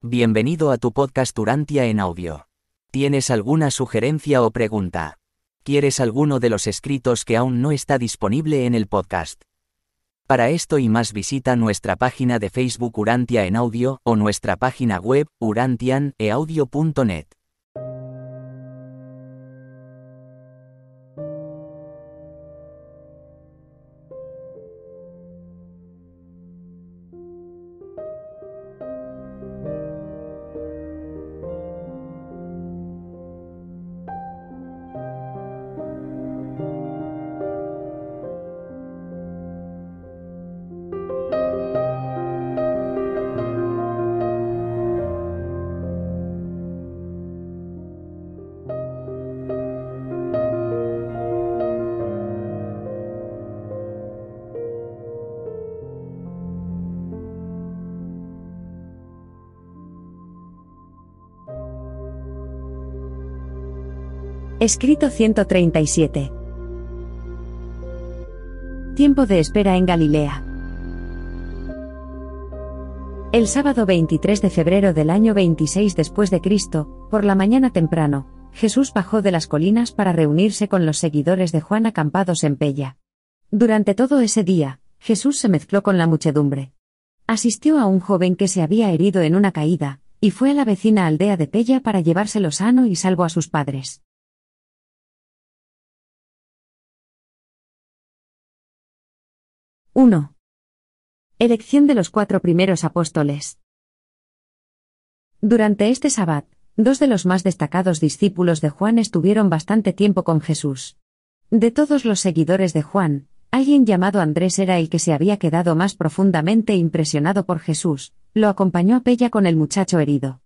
Bienvenido a tu podcast Urantia en audio. ¿Tienes alguna sugerencia o pregunta? ¿Quieres alguno de los escritos que aún no está disponible en el podcast? Para esto y más visita nuestra página de Facebook Urantia en audio o nuestra página web urantianeaudio.net. Escrito 137. Tiempo de espera en Galilea. El sábado 23 de febrero del año 26 después de Cristo, por la mañana temprano, Jesús bajó de las colinas para reunirse con los seguidores de Juan acampados en Pella. Durante todo ese día, Jesús se mezcló con la muchedumbre. Asistió a un joven que se había herido en una caída, y fue a la vecina aldea de Pella para llevárselo sano y salvo a sus padres. 1. Elección de los cuatro primeros apóstoles. Durante este sabbat, dos de los más destacados discípulos de Juan estuvieron bastante tiempo con Jesús. De todos los seguidores de Juan, alguien llamado Andrés era el que se había quedado más profundamente impresionado por Jesús, lo acompañó a Pella con el muchacho herido.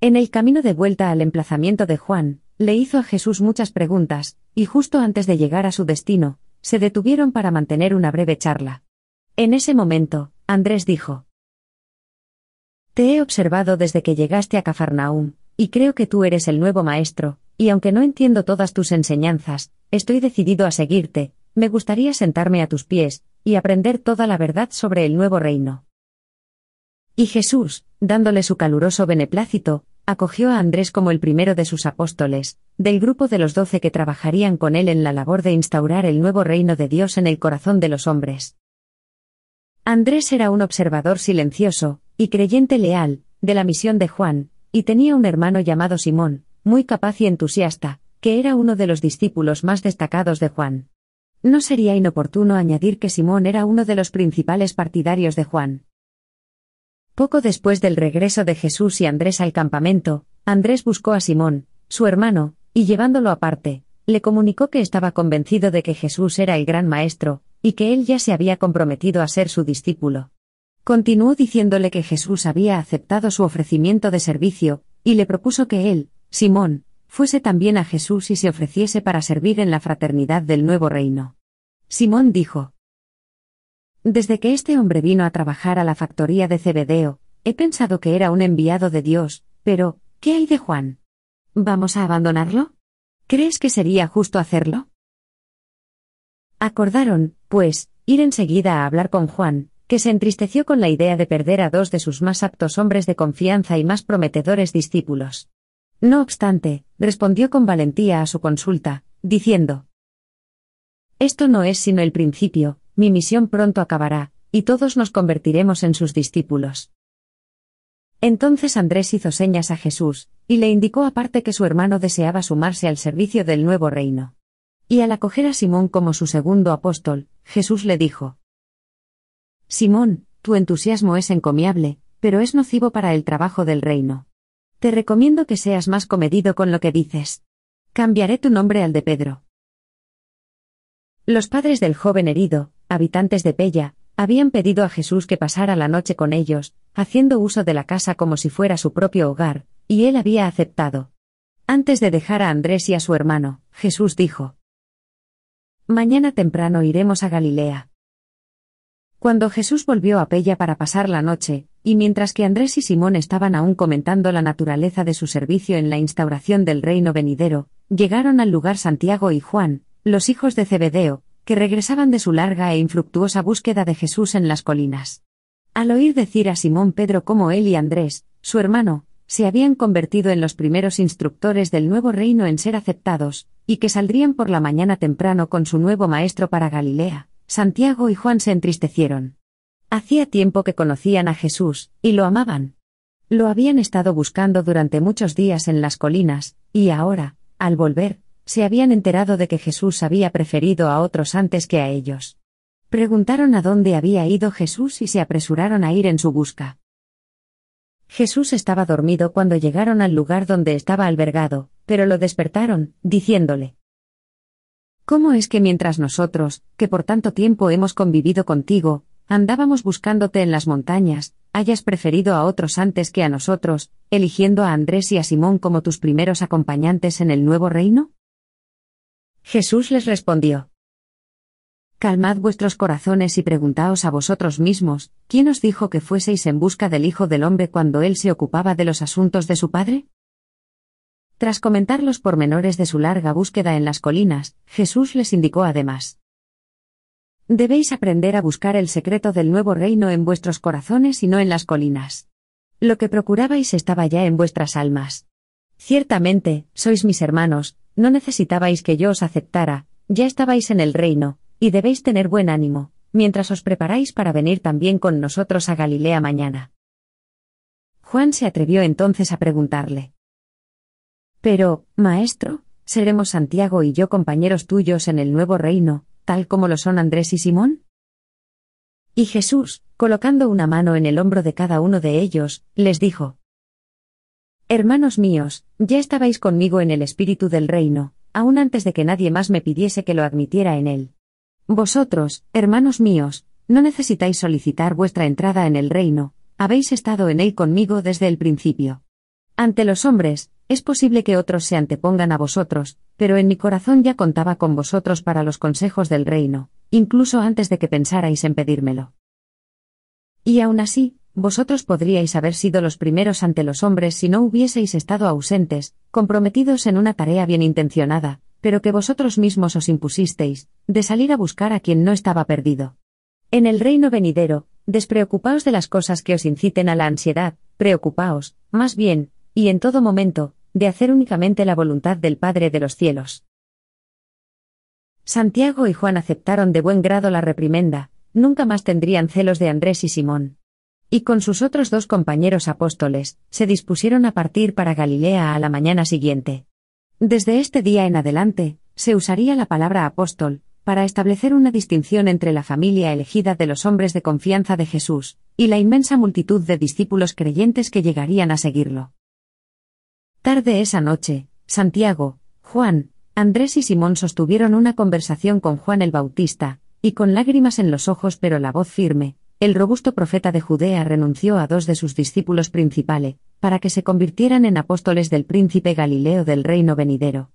En el camino de vuelta al emplazamiento de Juan, le hizo a Jesús muchas preguntas, y justo antes de llegar a su destino, se detuvieron para mantener una breve charla. En ese momento, Andrés dijo, Te he observado desde que llegaste a Cafarnaúm, y creo que tú eres el nuevo maestro, y aunque no entiendo todas tus enseñanzas, estoy decidido a seguirte, me gustaría sentarme a tus pies, y aprender toda la verdad sobre el nuevo reino. Y Jesús, dándole su caluroso beneplácito, acogió a Andrés como el primero de sus apóstoles, del grupo de los doce que trabajarían con él en la labor de instaurar el nuevo reino de Dios en el corazón de los hombres. Andrés era un observador silencioso, y creyente leal, de la misión de Juan, y tenía un hermano llamado Simón, muy capaz y entusiasta, que era uno de los discípulos más destacados de Juan. No sería inoportuno añadir que Simón era uno de los principales partidarios de Juan. Poco después del regreso de Jesús y Andrés al campamento, Andrés buscó a Simón, su hermano, y llevándolo aparte, le comunicó que estaba convencido de que Jesús era el gran maestro, y que él ya se había comprometido a ser su discípulo. Continuó diciéndole que Jesús había aceptado su ofrecimiento de servicio, y le propuso que él, Simón, fuese también a Jesús y se ofreciese para servir en la fraternidad del nuevo reino. Simón dijo, Desde que este hombre vino a trabajar a la factoría de Cebedeo, he pensado que era un enviado de Dios, pero, ¿qué hay de Juan? ¿Vamos a abandonarlo? ¿Crees que sería justo hacerlo? Acordaron, pues, ir enseguida a hablar con Juan, que se entristeció con la idea de perder a dos de sus más aptos hombres de confianza y más prometedores discípulos. No obstante, respondió con valentía a su consulta, diciendo, Esto no es sino el principio, mi misión pronto acabará, y todos nos convertiremos en sus discípulos. Entonces Andrés hizo señas a Jesús, y le indicó aparte que su hermano deseaba sumarse al servicio del nuevo reino. Y al acoger a Simón como su segundo apóstol, Jesús le dijo, Simón, tu entusiasmo es encomiable, pero es nocivo para el trabajo del reino. Te recomiendo que seas más comedido con lo que dices. Cambiaré tu nombre al de Pedro. Los padres del joven herido, habitantes de Pella, habían pedido a Jesús que pasara la noche con ellos, haciendo uso de la casa como si fuera su propio hogar, y él había aceptado. Antes de dejar a Andrés y a su hermano, Jesús dijo, Mañana temprano iremos a Galilea. Cuando Jesús volvió a Pella para pasar la noche, y mientras que Andrés y Simón estaban aún comentando la naturaleza de su servicio en la instauración del reino venidero, llegaron al lugar Santiago y Juan, los hijos de Zebedeo, que regresaban de su larga e infructuosa búsqueda de Jesús en las colinas. Al oír decir a Simón Pedro cómo él y Andrés, su hermano, se habían convertido en los primeros instructores del nuevo reino en ser aceptados, y que saldrían por la mañana temprano con su nuevo maestro para Galilea, Santiago y Juan se entristecieron. Hacía tiempo que conocían a Jesús, y lo amaban. Lo habían estado buscando durante muchos días en las colinas, y ahora, al volver, se habían enterado de que Jesús había preferido a otros antes que a ellos. Preguntaron a dónde había ido Jesús y se apresuraron a ir en su busca. Jesús estaba dormido cuando llegaron al lugar donde estaba albergado, pero lo despertaron, diciéndole, ¿Cómo es que mientras nosotros, que por tanto tiempo hemos convivido contigo, andábamos buscándote en las montañas, hayas preferido a otros antes que a nosotros, eligiendo a Andrés y a Simón como tus primeros acompañantes en el nuevo reino? Jesús les respondió. Calmad vuestros corazones y preguntaos a vosotros mismos, ¿quién os dijo que fueseis en busca del Hijo del Hombre cuando él se ocupaba de los asuntos de su Padre? Tras comentar los pormenores de su larga búsqueda en las colinas, Jesús les indicó además. Debéis aprender a buscar el secreto del nuevo reino en vuestros corazones y no en las colinas. Lo que procurabais estaba ya en vuestras almas. Ciertamente, sois mis hermanos, no necesitabais que yo os aceptara, ya estabais en el reino, y debéis tener buen ánimo, mientras os preparáis para venir también con nosotros a Galilea mañana. Juan se atrevió entonces a preguntarle. Pero, Maestro, ¿seremos Santiago y yo compañeros tuyos en el nuevo reino, tal como lo son Andrés y Simón? Y Jesús, colocando una mano en el hombro de cada uno de ellos, les dijo, Hermanos míos, ya estabais conmigo en el espíritu del reino, aun antes de que nadie más me pidiese que lo admitiera en él. Vosotros, hermanos míos, no necesitáis solicitar vuestra entrada en el reino, habéis estado en él conmigo desde el principio. Ante los hombres, es posible que otros se antepongan a vosotros, pero en mi corazón ya contaba con vosotros para los consejos del reino, incluso antes de que pensarais en pedírmelo. Y aún así, vosotros podríais haber sido los primeros ante los hombres si no hubieseis estado ausentes, comprometidos en una tarea bien intencionada, pero que vosotros mismos os impusisteis, de salir a buscar a quien no estaba perdido. En el reino venidero, despreocupaos de las cosas que os inciten a la ansiedad, preocupaos, más bien, y en todo momento, de hacer únicamente la voluntad del Padre de los cielos. Santiago y Juan aceptaron de buen grado la reprimenda, nunca más tendrían celos de Andrés y Simón y con sus otros dos compañeros apóstoles, se dispusieron a partir para Galilea a la mañana siguiente. Desde este día en adelante, se usaría la palabra apóstol, para establecer una distinción entre la familia elegida de los hombres de confianza de Jesús, y la inmensa multitud de discípulos creyentes que llegarían a seguirlo. Tarde esa noche, Santiago, Juan, Andrés y Simón sostuvieron una conversación con Juan el Bautista, y con lágrimas en los ojos pero la voz firme, el robusto profeta de Judea renunció a dos de sus discípulos principales, para que se convirtieran en apóstoles del príncipe Galileo del reino venidero.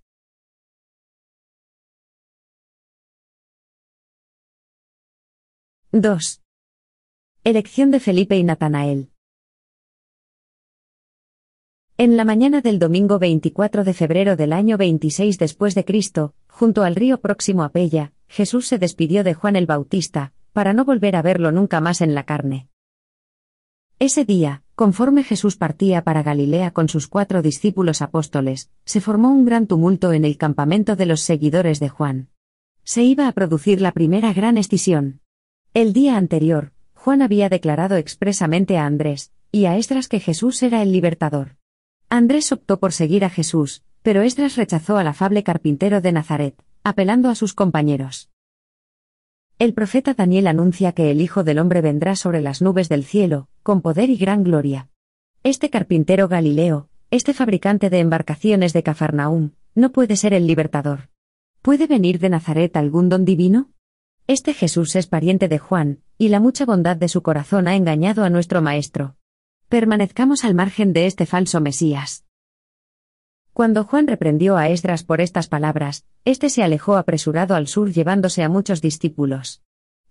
—2. Elección de Felipe y Natanael. En la mañana del domingo 24 de febrero del año 26 después de Cristo, junto al río próximo a Pella, Jesús se despidió de Juan el Bautista, para no volver a verlo nunca más en la carne. Ese día, conforme Jesús partía para Galilea con sus cuatro discípulos apóstoles, se formó un gran tumulto en el campamento de los seguidores de Juan. Se iba a producir la primera gran escisión. El día anterior, Juan había declarado expresamente a Andrés y a Esdras que Jesús era el libertador. Andrés optó por seguir a Jesús, pero Esdras rechazó al afable carpintero de Nazaret, apelando a sus compañeros. El profeta Daniel anuncia que el Hijo del Hombre vendrá sobre las nubes del cielo, con poder y gran gloria. Este carpintero Galileo, este fabricante de embarcaciones de Cafarnaúm, no puede ser el libertador. ¿Puede venir de Nazaret algún don divino? Este Jesús es pariente de Juan, y la mucha bondad de su corazón ha engañado a nuestro Maestro. Permanezcamos al margen de este falso Mesías. Cuando Juan reprendió a Esdras por estas palabras, éste se alejó apresurado al sur llevándose a muchos discípulos.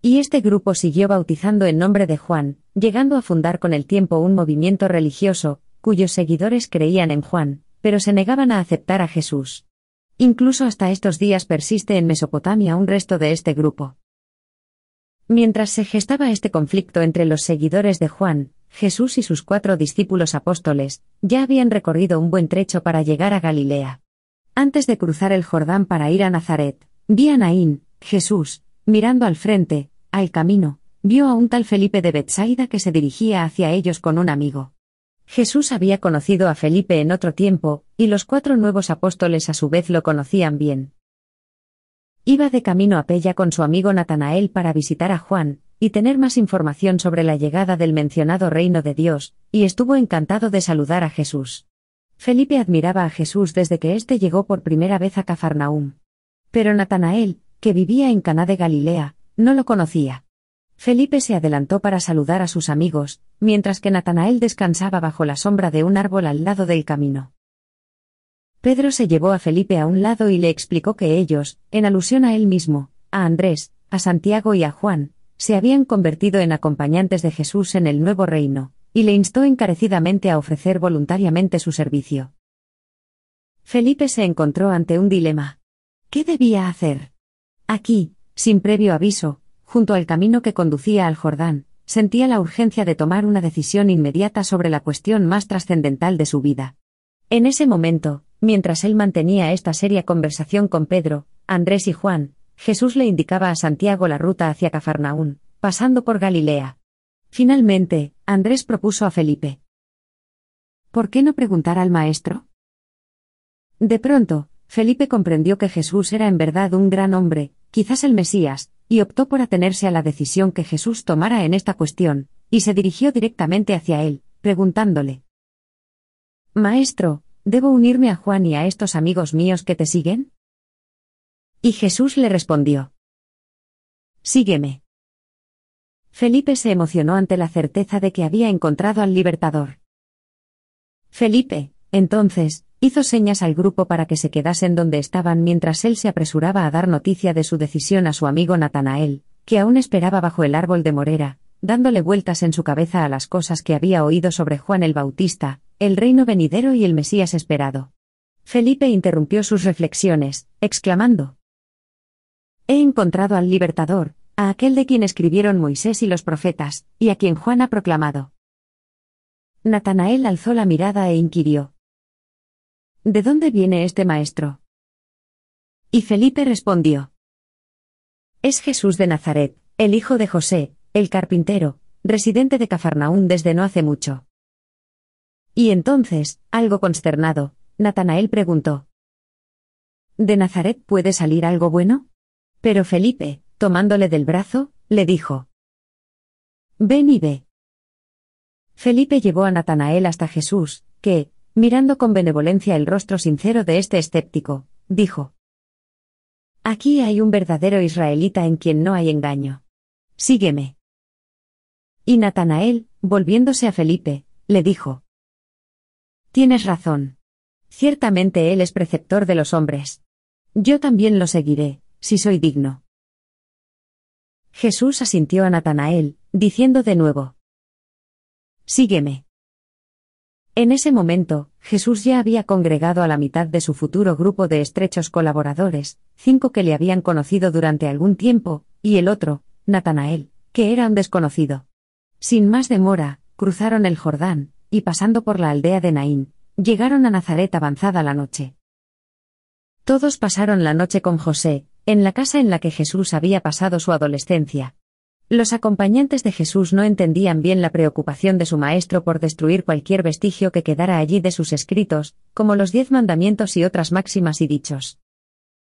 Y este grupo siguió bautizando en nombre de Juan, llegando a fundar con el tiempo un movimiento religioso, cuyos seguidores creían en Juan, pero se negaban a aceptar a Jesús. Incluso hasta estos días persiste en Mesopotamia un resto de este grupo. Mientras se gestaba este conflicto entre los seguidores de Juan, Jesús y sus cuatro discípulos apóstoles, ya habían recorrido un buen trecho para llegar a Galilea. Antes de cruzar el Jordán para ir a Nazaret, vi a Naín, Jesús, mirando al frente, al camino, vio a un tal Felipe de Betsaida que se dirigía hacia ellos con un amigo. Jesús había conocido a Felipe en otro tiempo, y los cuatro nuevos apóstoles a su vez lo conocían bien. Iba de camino a Pella con su amigo Natanael para visitar a Juan, y tener más información sobre la llegada del mencionado reino de Dios, y estuvo encantado de saludar a Jesús. Felipe admiraba a Jesús desde que éste llegó por primera vez a Cafarnaúm. Pero Natanael, que vivía en Caná de Galilea, no lo conocía. Felipe se adelantó para saludar a sus amigos, mientras que Natanael descansaba bajo la sombra de un árbol al lado del camino. Pedro se llevó a Felipe a un lado y le explicó que ellos, en alusión a él mismo, a Andrés, a Santiago y a Juan, se habían convertido en acompañantes de Jesús en el nuevo reino, y le instó encarecidamente a ofrecer voluntariamente su servicio. Felipe se encontró ante un dilema. ¿Qué debía hacer? Aquí, sin previo aviso, junto al camino que conducía al Jordán, sentía la urgencia de tomar una decisión inmediata sobre la cuestión más trascendental de su vida. En ese momento, mientras él mantenía esta seria conversación con Pedro, Andrés y Juan, Jesús le indicaba a Santiago la ruta hacia Cafarnaún, pasando por Galilea. Finalmente, Andrés propuso a Felipe. ¿Por qué no preguntar al maestro? De pronto, Felipe comprendió que Jesús era en verdad un gran hombre, quizás el Mesías, y optó por atenerse a la decisión que Jesús tomara en esta cuestión, y se dirigió directamente hacia él, preguntándole. Maestro, ¿debo unirme a Juan y a estos amigos míos que te siguen? Y Jesús le respondió. Sígueme. Felipe se emocionó ante la certeza de que había encontrado al libertador. Felipe, entonces, hizo señas al grupo para que se quedasen donde estaban mientras él se apresuraba a dar noticia de su decisión a su amigo Natanael, que aún esperaba bajo el árbol de morera, dándole vueltas en su cabeza a las cosas que había oído sobre Juan el Bautista, el reino venidero y el Mesías esperado. Felipe interrumpió sus reflexiones, exclamando. He encontrado al libertador, a aquel de quien escribieron Moisés y los profetas, y a quien Juan ha proclamado. Natanael alzó la mirada e inquirió. ¿De dónde viene este maestro? Y Felipe respondió. Es Jesús de Nazaret, el hijo de José, el carpintero, residente de Cafarnaún desde no hace mucho. Y entonces, algo consternado, Natanael preguntó. ¿De Nazaret puede salir algo bueno? Pero Felipe, tomándole del brazo, le dijo. Ven y ve. Felipe llevó a Natanael hasta Jesús, que, mirando con benevolencia el rostro sincero de este escéptico, dijo. Aquí hay un verdadero israelita en quien no hay engaño. Sígueme. Y Natanael, volviéndose a Felipe, le dijo. Tienes razón. Ciertamente él es preceptor de los hombres. Yo también lo seguiré, si soy digno. Jesús asintió a Natanael, diciendo de nuevo. Sígueme. En ese momento, Jesús ya había congregado a la mitad de su futuro grupo de estrechos colaboradores, cinco que le habían conocido durante algún tiempo, y el otro, Natanael, que era un desconocido. Sin más demora, cruzaron el Jordán, y pasando por la aldea de Naín, llegaron a Nazaret avanzada la noche. Todos pasaron la noche con José, en la casa en la que Jesús había pasado su adolescencia, los acompañantes de Jesús no entendían bien la preocupación de su maestro por destruir cualquier vestigio que quedara allí de sus escritos, como los diez mandamientos y otras máximas y dichos.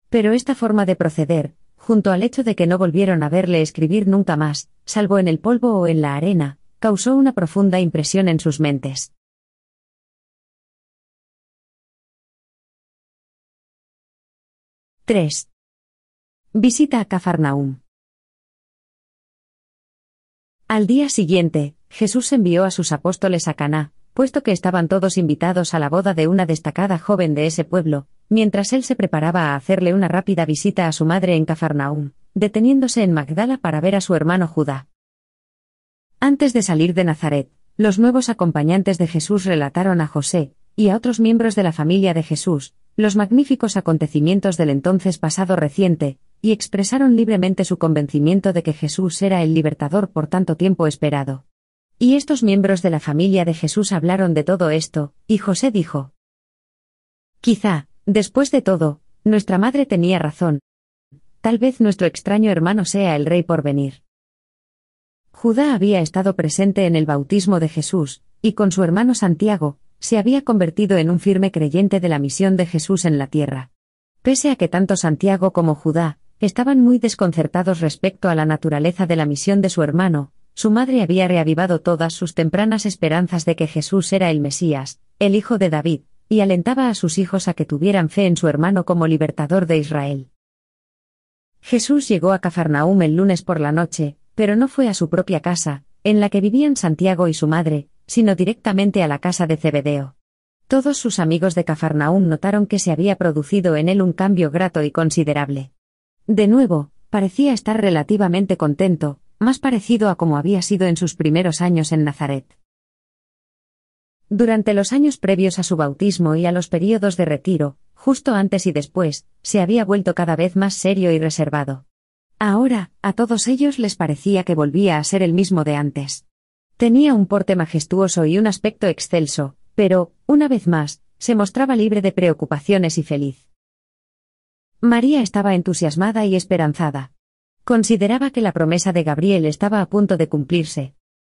Pero esta forma de proceder, junto al hecho de que no volvieron a verle escribir nunca más, salvo en el polvo o en la arena, causó una profunda impresión en sus mentes. —3. Visita a Cafarnaum. Al día siguiente, Jesús envió a sus apóstoles a Caná, puesto que estaban todos invitados a la boda de una destacada joven de ese pueblo, mientras él se preparaba a hacerle una rápida visita a su madre en Cafarnaúm, deteniéndose en Magdala para ver a su hermano Judá. Antes de salir de Nazaret, los nuevos acompañantes de Jesús relataron a José, y a otros miembros de la familia de Jesús, los magníficos acontecimientos del entonces pasado reciente, y expresaron libremente su convencimiento de que Jesús era el libertador por tanto tiempo esperado. Y estos miembros de la familia de Jesús hablaron de todo esto, y José dijo, Quizá, después de todo, nuestra madre tenía razón. Tal vez nuestro extraño hermano sea el rey por venir. Judá había estado presente en el bautismo de Jesús, y con su hermano Santiago, se había convertido en un firme creyente de la misión de Jesús en la tierra. Pese a que tanto Santiago como Judá estaban muy desconcertados respecto a la naturaleza de la misión de su hermano, su madre había reavivado todas sus tempranas esperanzas de que Jesús era el Mesías, el hijo de David, y alentaba a sus hijos a que tuvieran fe en su hermano como libertador de Israel. Jesús llegó a Cafarnaúm el lunes por la noche, pero no fue a su propia casa, en la que vivían Santiago y su madre, sino directamente a la casa de Zebedeo. Todos sus amigos de Cafarnaúm notaron que se había producido en él un cambio grato y considerable. De nuevo, parecía estar relativamente contento, más parecido a como había sido en sus primeros años en Nazaret. Durante los años previos a su bautismo y a los períodos de retiro, justo antes y después, se había vuelto cada vez más serio y reservado. Ahora, a todos ellos les parecía que volvía a ser el mismo de antes. Tenía un porte majestuoso y un aspecto excelso, pero, una vez más, se mostraba libre de preocupaciones y feliz. María estaba entusiasmada y esperanzada. Consideraba que la promesa de Gabriel estaba a punto de cumplirse.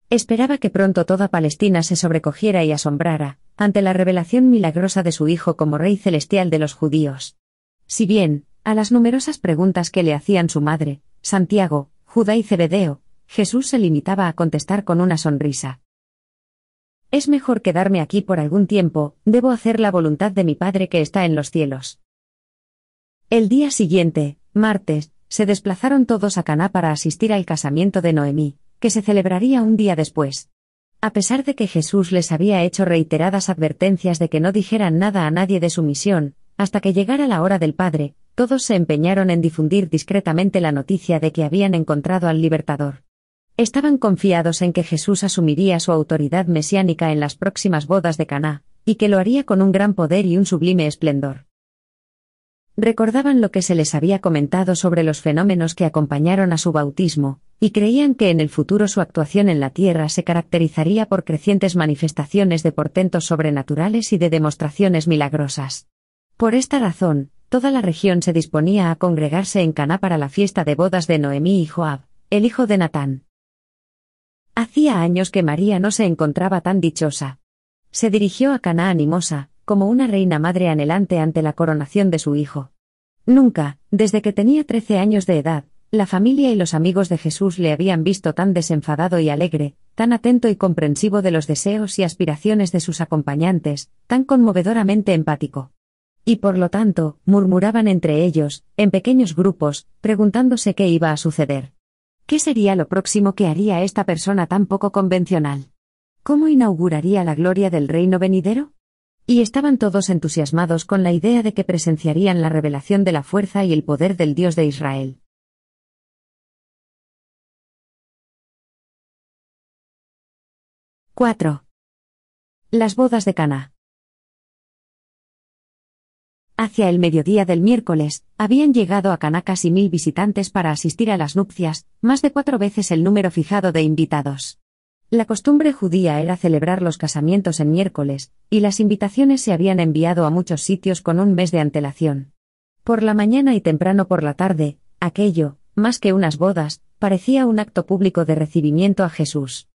Esperaba que pronto toda Palestina se sobrecogiera y asombrara, ante la revelación milagrosa de su Hijo como Rey Celestial de los judíos. Si bien, a las numerosas preguntas que le hacían su madre, Santiago, Judá y Zebedeo, Jesús se limitaba a contestar con una sonrisa. Es mejor quedarme aquí por algún tiempo, debo hacer la voluntad de mi Padre que está en los cielos. El día siguiente, martes, se desplazaron todos a Caná para asistir al casamiento de Noemí, que se celebraría un día después. A pesar de que Jesús les había hecho reiteradas advertencias de que no dijeran nada a nadie de su misión, hasta que llegara la hora del Padre, todos se empeñaron en difundir discretamente la noticia de que habían encontrado al libertador. Estaban confiados en que Jesús asumiría su autoridad mesiánica en las próximas bodas de Caná, y que lo haría con un gran poder y un sublime esplendor. Recordaban lo que se les había comentado sobre los fenómenos que acompañaron a su bautismo, y creían que en el futuro su actuación en la tierra se caracterizaría por crecientes manifestaciones de portentos sobrenaturales y de demostraciones milagrosas. Por esta razón, toda la región se disponía a congregarse en Caná para la fiesta de bodas de Noemí y Joab, el hijo de Natán. Hacía años que María no se encontraba tan dichosa. Se dirigió a Caná animosa, como una reina madre anhelante ante la coronación de su hijo. Nunca, desde que tenía trece años de edad, la familia y los amigos de Jesús le habían visto tan desenfadado y alegre, tan atento y comprensivo de los deseos y aspiraciones de sus acompañantes, tan conmovedoramente empático. Y por lo tanto, murmuraban entre ellos, en pequeños grupos, preguntándose qué iba a suceder. ¿Qué sería lo próximo que haría esta persona tan poco convencional? ¿Cómo inauguraría la gloria del reino venidero? Y estaban todos entusiasmados con la idea de que presenciarían la revelación de la fuerza y el poder del Dios de Israel. ¡4! Las bodas de Cana. Hacia el mediodía del miércoles, habían llegado a Caná casi mil visitantes para asistir a las nupcias, más de cuatro veces el número fijado de invitados. La costumbre judía era celebrar los casamientos en miércoles, y las invitaciones se habían enviado a muchos sitios con un mes de antelación. Por la mañana y temprano por la tarde, aquello, más que unas bodas, parecía un acto público de recibimiento a Jesús.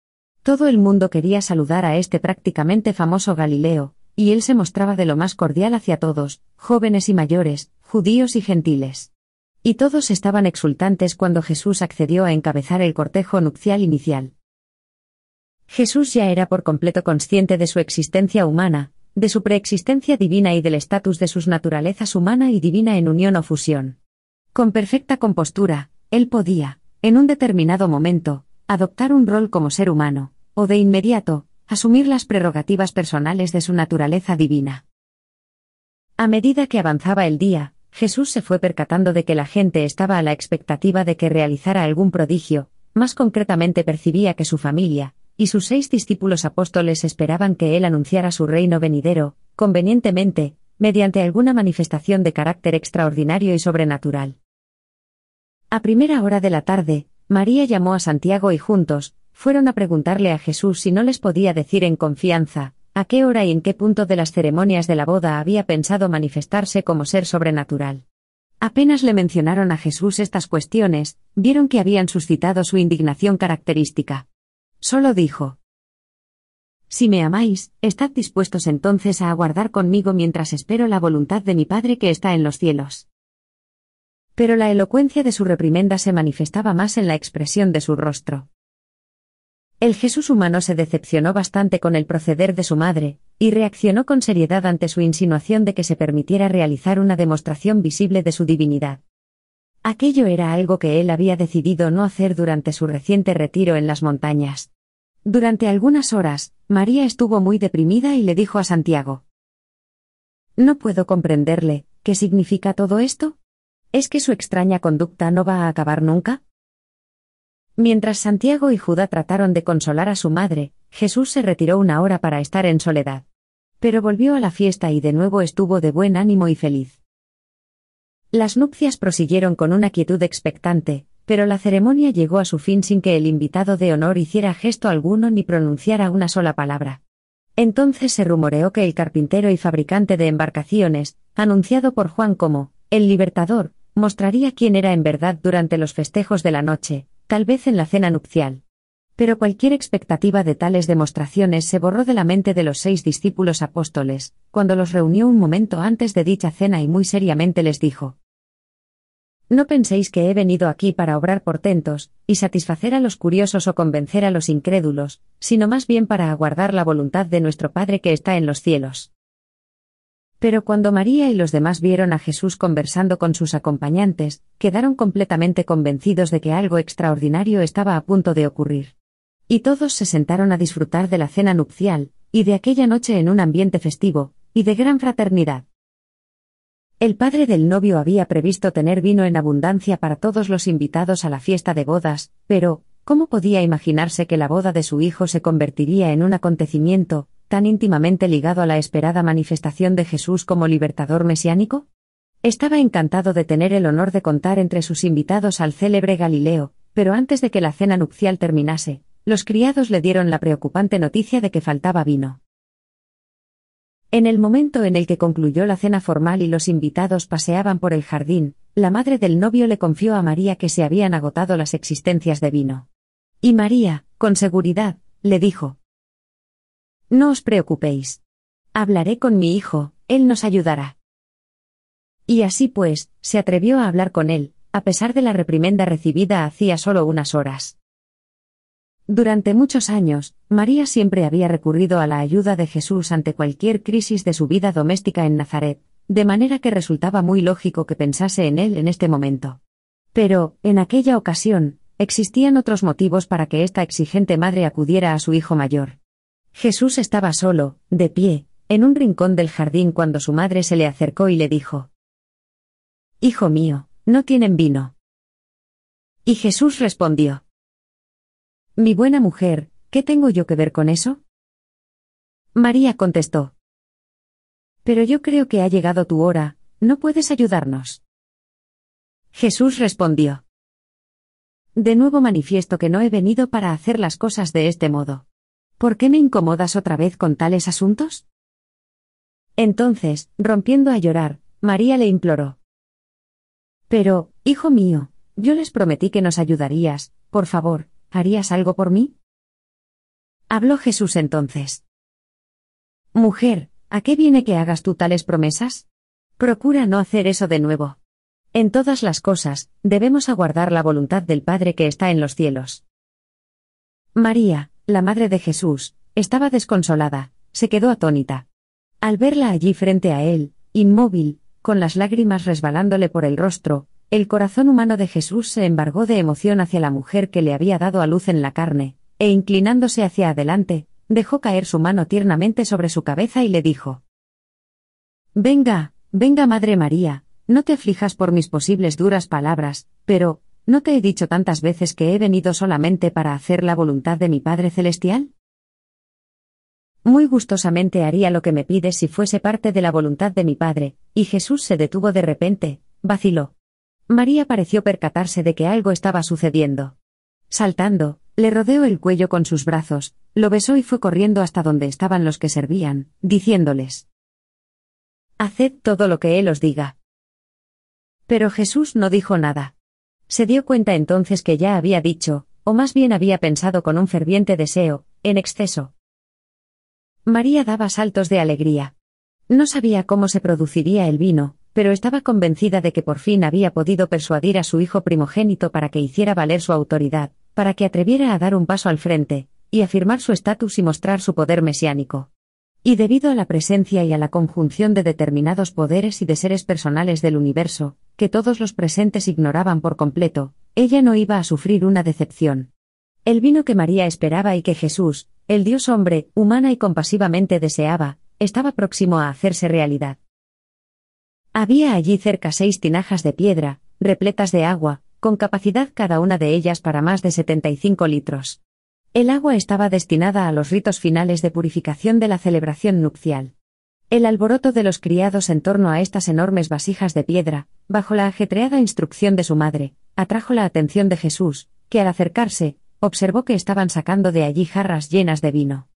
Todo el mundo quería saludar a este prácticamente famoso Galileo, y él se mostraba de lo más cordial hacia todos, jóvenes y mayores, judíos y gentiles. Y todos estaban exultantes cuando Jesús accedió a encabezar el cortejo nupcial inicial. Jesús ya era por completo consciente de su existencia humana, de su preexistencia divina y del estatus de sus naturalezas humana y divina en unión o fusión. Con perfecta compostura, él podía, en un determinado momento, adoptar un rol como ser humano, o de inmediato, asumir las prerrogativas personales de su naturaleza divina. A medida que avanzaba el día, Jesús se fue percatando de que la gente estaba a la expectativa de que realizara algún prodigio, más concretamente percibía que su familia, y sus seis discípulos apóstoles esperaban que él anunciara su reino venidero, convenientemente, mediante alguna manifestación de carácter extraordinario y sobrenatural. A primera hora de la tarde, María llamó a Santiago y juntos, fueron a preguntarle a Jesús si no les podía decir en confianza, a qué hora y en qué punto de las ceremonias de la boda había pensado manifestarse como ser sobrenatural. Apenas le mencionaron a Jesús estas cuestiones, vieron que habían suscitado su indignación característica. Solo dijo, Si me amáis, estad dispuestos entonces a aguardar conmigo mientras espero la voluntad de mi Padre que está en los cielos. Pero la elocuencia de su reprimenda se manifestaba más en la expresión de su rostro. El Jesús humano se decepcionó bastante con el proceder de su madre, y reaccionó con seriedad ante su insinuación de que se permitiera realizar una demostración visible de su divinidad. Aquello era algo que él había decidido no hacer durante su reciente retiro en las montañas. Durante algunas horas, María estuvo muy deprimida y le dijo a Santiago. No puedo comprenderle, ¿qué significa todo esto? ¿Es que su extraña conducta no va a acabar nunca? Mientras Santiago y Judá trataron de consolar a su madre, Jesús se retiró una hora para estar en soledad. Pero volvió a la fiesta y de nuevo estuvo de buen ánimo y feliz. Las nupcias prosiguieron con una quietud expectante, pero la ceremonia llegó a su fin sin que el invitado de honor hiciera gesto alguno ni pronunciara una sola palabra. Entonces se rumoreó que el carpintero y fabricante de embarcaciones, anunciado por Juan como el libertador, mostraría quién era en verdad durante los festejos de la noche, tal vez en la cena nupcial. Pero cualquier expectativa de tales demostraciones se borró de la mente de los seis discípulos apóstoles, cuando los reunió un momento antes de dicha cena y muy seriamente les dijo, No penséis que he venido aquí para obrar portentos, y satisfacer a los curiosos o convencer a los incrédulos, sino más bien para aguardar la voluntad de nuestro Padre que está en los cielos. Pero cuando María y los demás vieron a Jesús conversando con sus acompañantes, quedaron completamente convencidos de que algo extraordinario estaba a punto de ocurrir. Y todos se sentaron a disfrutar de la cena nupcial, y de aquella noche en un ambiente festivo, y de gran fraternidad. El padre del novio había previsto tener vino en abundancia para todos los invitados a la fiesta de bodas, pero, ¿cómo podía imaginarse que la boda de su hijo se convertiría en un acontecimiento, tan íntimamente ligado a la esperada manifestación de Jesús como libertador mesiánico? Estaba encantado de tener el honor de contar entre sus invitados al célebre Galileo, pero antes de que la cena nupcial terminase, los criados le dieron la preocupante noticia de que faltaba vino. En el momento en el que concluyó la cena formal y los invitados paseaban por el jardín, la madre del novio le confió a María que se habían agotado las existencias de vino. Y María, con seguridad, le dijo, no os preocupéis. Hablaré con mi hijo, él nos ayudará. Y así pues, se atrevió a hablar con él, a pesar de la reprimenda recibida hacía solo unas horas. Durante muchos años, María siempre había recurrido a la ayuda de Jesús ante cualquier crisis de su vida doméstica en Nazaret, de manera que resultaba muy lógico que pensase en él en este momento. Pero, en aquella ocasión, existían otros motivos para que esta exigente madre acudiera a su hijo mayor. Jesús estaba solo, de pie, en un rincón del jardín cuando su madre se le acercó y le dijo, Hijo mío, no tienen vino. Y Jesús respondió, Mi buena mujer, ¿qué tengo yo que ver con eso? María contestó, Pero yo creo que ha llegado tu hora, ¿no puedes ayudarnos? Jesús respondió, De nuevo manifiesto que no he venido para hacer las cosas de este modo. ¿Por qué me incomodas otra vez con tales asuntos? Entonces, rompiendo a llorar, María le imploró. Pero, hijo mío, yo les prometí que nos ayudarías, por favor, ¿harías algo por mí? Habló Jesús entonces. Mujer, ¿a qué viene que hagas tú tales promesas? Procura no hacer eso de nuevo. En todas las cosas, debemos aguardar la voluntad del Padre que está en los cielos. María, la madre de Jesús, estaba desconsolada, se quedó atónita. Al verla allí frente a él, inmóvil, con las lágrimas resbalándole por el rostro, el corazón humano de Jesús se embargó de emoción hacia la mujer que le había dado a luz en la carne, e inclinándose hacia adelante, dejó caer su mano tiernamente sobre su cabeza y le dijo, Venga, venga Madre María, no te aflijas por mis posibles duras palabras, pero, ¿No te he dicho tantas veces que he venido solamente para hacer la voluntad de mi Padre Celestial? Muy gustosamente haría lo que me pides si fuese parte de la voluntad de mi Padre, y Jesús se detuvo de repente, vaciló. María pareció percatarse de que algo estaba sucediendo. Saltando, Le rodeó el cuello con sus brazos, lo besó y fue corriendo hasta donde estaban los que servían, diciéndoles, Haced todo lo que Él os diga. Pero Jesús no dijo nada. Se dio cuenta entonces que ya había dicho, o más bien había pensado con un ferviente deseo, en exceso. María daba saltos de alegría. No sabía cómo se produciría el vino, pero estaba convencida de que por fin había podido persuadir a su hijo primogénito para que hiciera valer su autoridad, para que atreviera a dar un paso al frente, y afirmar su estatus y mostrar su poder mesiánico. Y debido a la presencia y a la conjunción de determinados poderes y de seres personales del universo, que todos los presentes ignoraban por completo, ella no iba a sufrir una decepción. El vino que María esperaba y que Jesús, el Dios hombre, humana y compasivamente deseaba, estaba próximo a hacerse realidad. Había allí cerca seis tinajas de piedra, repletas de agua, con capacidad cada una de ellas para más de 75 litros. El agua estaba destinada a los ritos finales de purificación de la celebración nupcial. El alboroto de los criados en torno a estas enormes vasijas de piedra, bajo la ajetreada instrucción de su madre, atrajo la atención de Jesús, que al acercarse, observó que estaban sacando de allí jarras llenas de vino.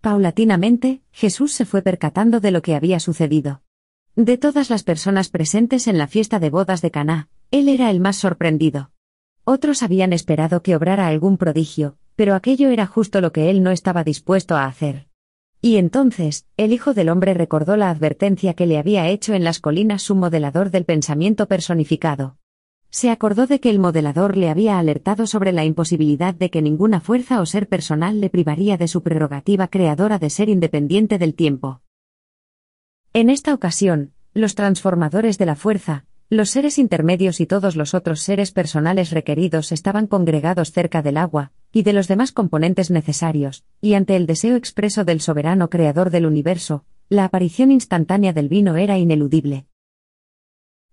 Paulatinamente, Jesús se fue percatando de lo que había sucedido. De todas las personas presentes en la fiesta de bodas de Caná, él era el más sorprendido. Otros habían esperado que obrara algún prodigio, pero aquello era justo lo que él no estaba dispuesto a hacer. Y entonces, el Hijo del Hombre recordó la advertencia que le había hecho en las colinas su modelador del pensamiento personificado. Se acordó de que el modelador le había alertado sobre la imposibilidad de que ninguna fuerza o ser personal le privaría de su prerrogativa creadora de ser independiente del tiempo. En esta ocasión, los transformadores de la fuerza, los seres intermedios y todos los otros seres personales requeridos estaban congregados cerca del agua, y de los demás componentes necesarios, y ante el deseo expreso del soberano creador del universo, la aparición instantánea del vino era ineludible.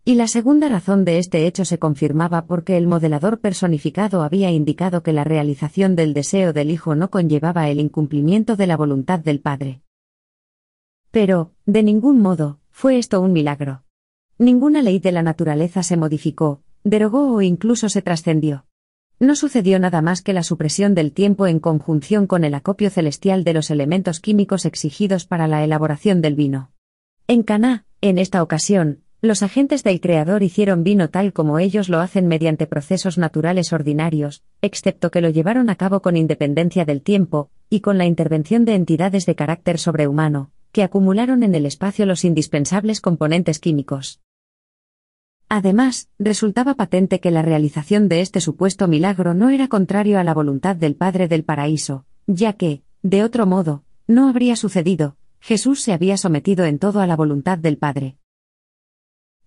Y la segunda razón de este hecho se confirmaba porque el modelador personificado había indicado que la realización del deseo del Hijo no conllevaba el incumplimiento de la voluntad del Padre. Pero, de ningún modo, fue esto un milagro. Ninguna ley de la naturaleza se modificó, derogó o incluso se trascendió. No sucedió nada más que la supresión del tiempo en conjunción con el acopio celestial de los elementos químicos exigidos para la elaboración del vino. En Caná, en esta ocasión, los agentes del Creador hicieron vino tal como ellos lo hacen mediante procesos naturales ordinarios, excepto que lo llevaron a cabo con independencia del tiempo, y con la intervención de entidades de carácter sobrehumano, que acumularon en el espacio los indispensables componentes químicos. Además, resultaba patente que la realización de este supuesto milagro no era contrario a la voluntad del Padre del Paraíso, ya que, de otro modo, no habría sucedido, Jesús se había sometido en todo a la voluntad del Padre.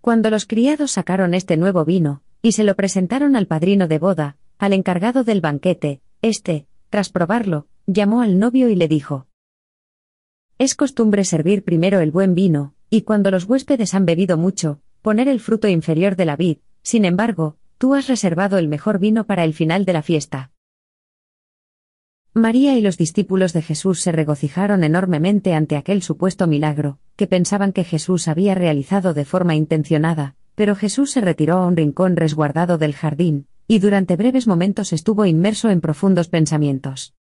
Cuando los criados sacaron este nuevo vino, y se lo presentaron al padrino de boda, al encargado del banquete, éste, tras probarlo, llamó al novio y le dijo, Es costumbre servir primero el buen vino, y cuando los huéspedes han bebido mucho, poner el fruto inferior de la vid, sin embargo, tú has reservado el mejor vino para el final de la fiesta. María y los discípulos de Jesús se regocijaron enormemente ante aquel supuesto milagro, que pensaban que Jesús había realizado de forma intencionada, pero Jesús se retiró a un rincón resguardado del jardín, y durante breves momentos estuvo inmerso en profundos pensamientos.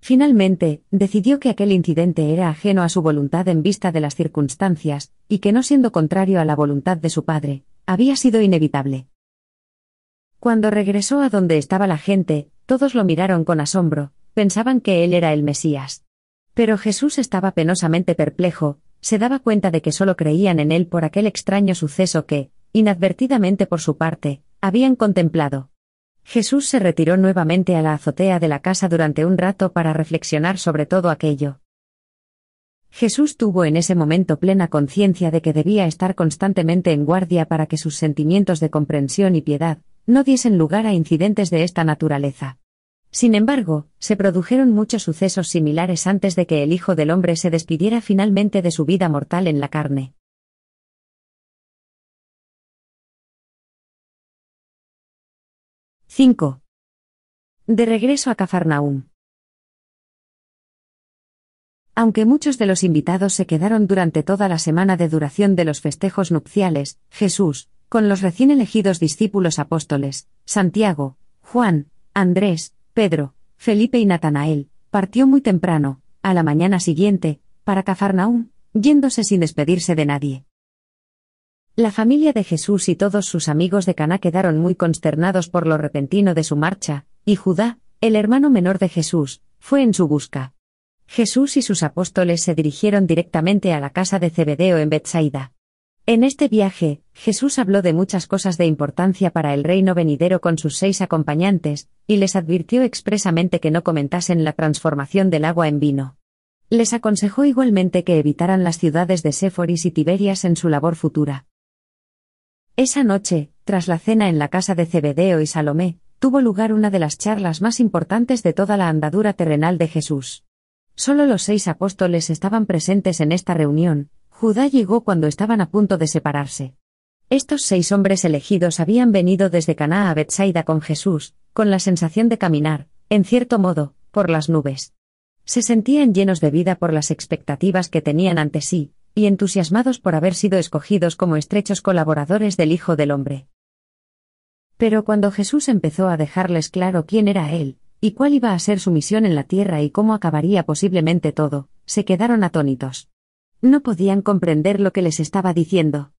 Finalmente, decidió que aquel incidente era ajeno a su voluntad en vista de las circunstancias, y que no siendo contrario a la voluntad de su padre, había sido inevitable. Cuando regresó a donde estaba la gente, todos lo miraron con asombro, pensaban que él era el Mesías. Pero Jesús estaba penosamente perplejo, se daba cuenta de que solo creían en él por aquel extraño suceso que, inadvertidamente por su parte, habían contemplado. Jesús se retiró nuevamente a la azotea de la casa durante un rato para reflexionar sobre todo aquello. Jesús tuvo en ese momento plena conciencia de que debía estar constantemente en guardia para que sus sentimientos de comprensión y piedad no diesen lugar a incidentes de esta naturaleza. Sin embargo, se produjeron muchos sucesos similares antes de que el Hijo del Hombre se despidiera finalmente de su vida mortal en la carne. 5. De regreso a Cafarnaúm. Aunque muchos de los invitados se quedaron durante toda la semana de duración de los festejos nupciales, Jesús, con los recién elegidos discípulos apóstoles, Santiago, Juan, Andrés, Pedro, Felipe y Natanael, partió muy temprano, a la mañana siguiente, para Cafarnaúm, yéndose sin despedirse de nadie. La familia de Jesús y todos sus amigos de Caná quedaron muy consternados por lo repentino de su marcha, y Judá, el hermano menor de Jesús, fue en su busca. Jesús y sus apóstoles se dirigieron directamente a la casa de Zebedeo en Bethsaida. En este viaje, Jesús habló de muchas cosas de importancia para el reino venidero con sus seis acompañantes, y les advirtió expresamente que no comentasen la transformación del agua en vino. Les aconsejó igualmente que evitaran las ciudades de Séforis y Tiberias en su labor futura. Esa noche, tras la cena en la casa de Zebedeo y Salomé, tuvo lugar una de las charlas más importantes de toda la andadura terrenal de Jesús. Solo los seis apóstoles estaban presentes en esta reunión, Judá llegó cuando estaban a punto de separarse. Estos seis hombres elegidos habían venido desde Caná a Bethsaida con Jesús, con la sensación de caminar, en cierto modo, por las nubes. Se sentían llenos de vida por las expectativas que tenían ante sí, y entusiasmados por haber sido escogidos como estrechos colaboradores del Hijo del Hombre. Pero cuando Jesús empezó a dejarles claro quién era Él, y cuál iba a ser su misión en la tierra y cómo acabaría posiblemente todo, se quedaron atónitos. No podían comprender lo que les estaba diciendo.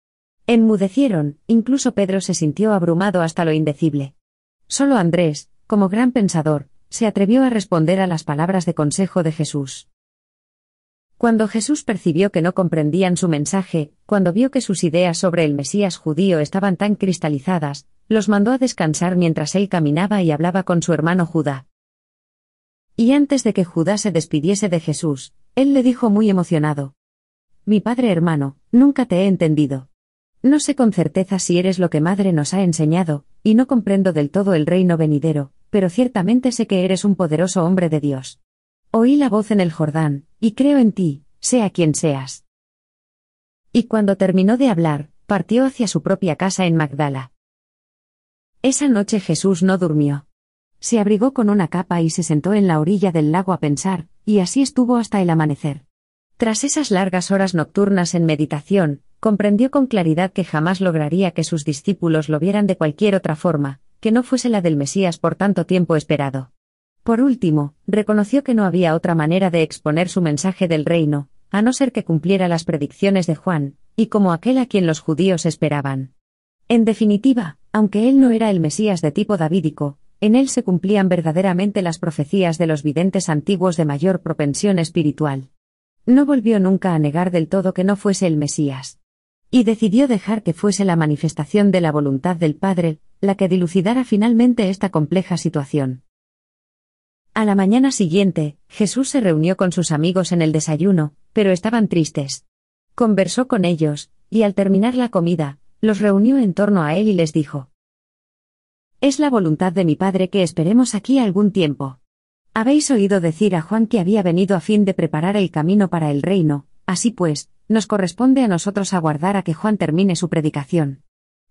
Enmudecieron, incluso Pedro se sintió abrumado hasta lo indecible. Solo Andrés, como gran pensador, se atrevió a responder a las palabras de consejo de Jesús. Cuando Jesús percibió que no comprendían su mensaje, cuando vio que sus ideas sobre el Mesías judío estaban tan cristalizadas, los mandó a descansar mientras él caminaba y hablaba con su hermano Judá. Y antes de que Judá se despidiese de Jesús, él le dijo muy emocionado, mi padre hermano, nunca te he entendido. No sé con certeza si eres lo que madre nos ha enseñado, y no comprendo del todo el reino venidero, pero ciertamente sé que eres un poderoso hombre de Dios. Oí la voz en el Jordán, y creo en ti, sea quien seas. Y cuando terminó de hablar, partió hacia su propia casa en Magdala. Esa noche Jesús no durmió. Se abrigó con una capa y se sentó en la orilla del lago a pensar, y así estuvo hasta el amanecer. Tras esas largas horas nocturnas en meditación, comprendió con claridad que jamás lograría que sus discípulos lo vieran de cualquier otra forma, que no fuese la del Mesías por tanto tiempo esperado. Por último, reconoció que no había otra manera de exponer su mensaje del reino, a no ser que cumpliera las predicciones de Juan, y como aquel a quien los judíos esperaban. En definitiva, aunque él no era el Mesías de tipo davídico, en él se cumplían verdaderamente las profecías de los videntes antiguos de mayor propensión espiritual. No volvió nunca a negar del todo que no fuese el Mesías. Y decidió dejar que fuese la manifestación de la voluntad del Padre, la que dilucidara finalmente esta compleja situación. A la mañana siguiente, Jesús se reunió con sus amigos en el desayuno, pero estaban tristes. Conversó con ellos, y al terminar la comida, los reunió en torno a él y les dijo, Es la voluntad de mi Padre que esperemos aquí algún tiempo. Habéis oído decir a Juan que había venido a fin de preparar el camino para el reino, así pues, nos corresponde a nosotros aguardar a que Juan termine su predicación.